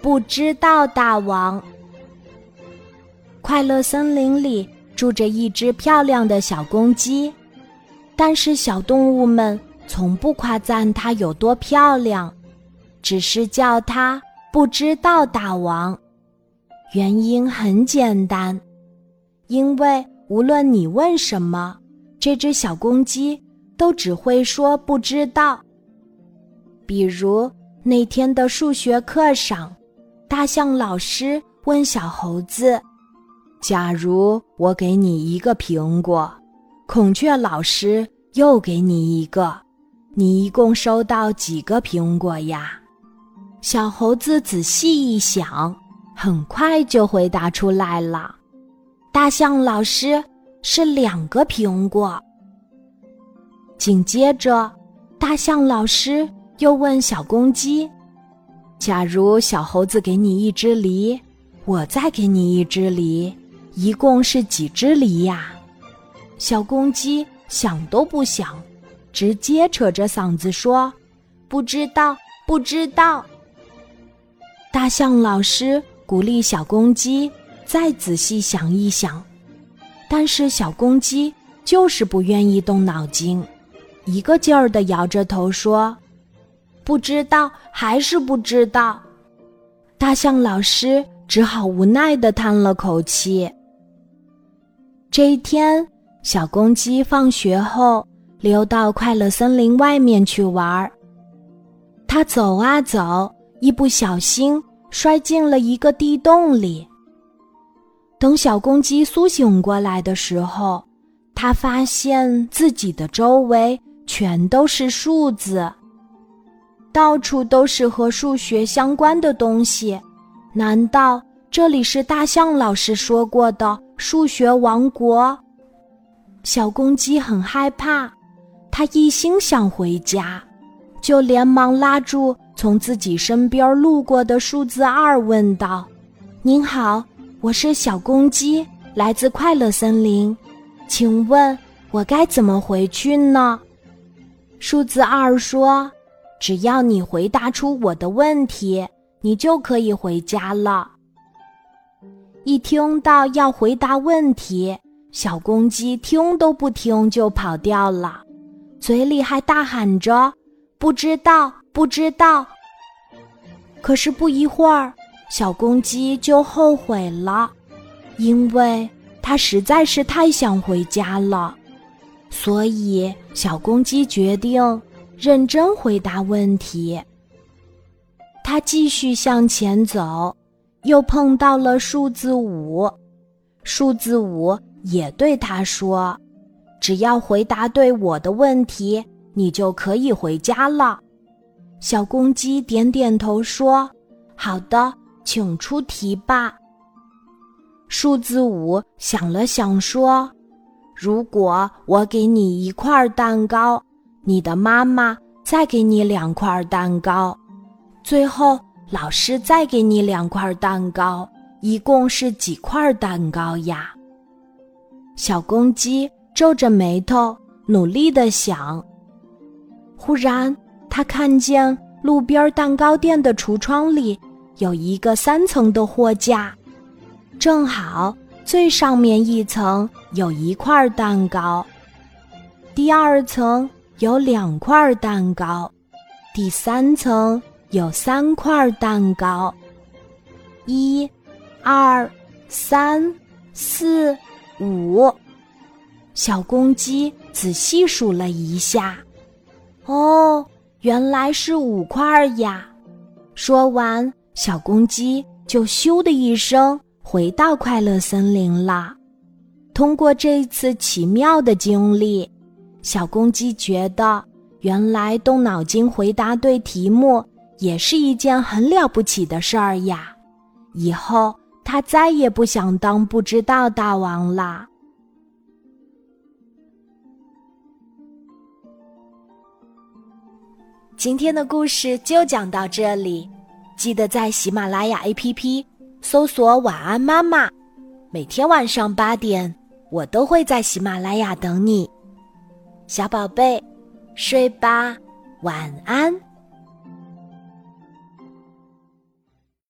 不知道大王。快乐森林里住着一只漂亮的小公鸡，但是小动物们从不夸赞它有多漂亮，只是叫它不知道大王。原因很简单，因为无论你问什么，这只小公鸡都只会说不知道。比如那天的数学课上，大象老师问小猴子。假如我给你一个苹果，孔雀老师又给你一个，你一共收到几个苹果呀？小猴子仔细一想，很快就回答出来了。大象老师是两个苹果。紧接着，大象老师又问小公鸡：“假如小猴子给你一只梨，我再给你一只梨。”一共是几只梨呀？小公鸡想都不想，直接扯着嗓子说：“不知道，不知道。”大象老师鼓励小公鸡再仔细想一想，但是小公鸡就是不愿意动脑筋，一个劲儿的摇着头说：“不知道，还是不知道。”大象老师只好无奈的叹了口气。这一天，小公鸡放学后溜到快乐森林外面去玩儿。它走啊走，一不小心摔进了一个地洞里。等小公鸡苏醒过来的时候，它发现自己的周围全都是数字，到处都是和数学相关的东西。难道这里是大象老师说过的？数学王国，小公鸡很害怕，它一心想回家，就连忙拉住从自己身边路过的数字二，问道：“您好，我是小公鸡，来自快乐森林，请问我该怎么回去呢？”数字二说：“只要你回答出我的问题，你就可以回家了。”一听到要回答问题，小公鸡听都不听就跑掉了，嘴里还大喊着“不知道，不知道”。可是不一会儿，小公鸡就后悔了，因为它实在是太想回家了，所以小公鸡决定认真回答问题。它继续向前走。又碰到了数字五，数字五也对他说：“只要回答对我的问题，你就可以回家了。”小公鸡点点头说：“好的，请出题吧。”数字五想了想说：“如果我给你一块蛋糕，你的妈妈再给你两块蛋糕，最后。”老师再给你两块蛋糕，一共是几块蛋糕呀？小公鸡皱着眉头，努力的想。忽然，他看见路边蛋糕店的橱窗里有一个三层的货架，正好最上面一层有一块蛋糕，第二层有两块蛋糕，第三层。有三块蛋糕，一、二、三、四、五。小公鸡仔细数了一下，哦，原来是五块呀！说完，小公鸡就咻的一声回到快乐森林了。通过这次奇妙的经历，小公鸡觉得，原来动脑筋回答对题目。也是一件很了不起的事儿呀！以后他再也不想当不知道大王啦。今天的故事就讲到这里，记得在喜马拉雅 APP 搜索“晚安妈妈”，每天晚上八点，我都会在喜马拉雅等你，小宝贝，睡吧，晚安。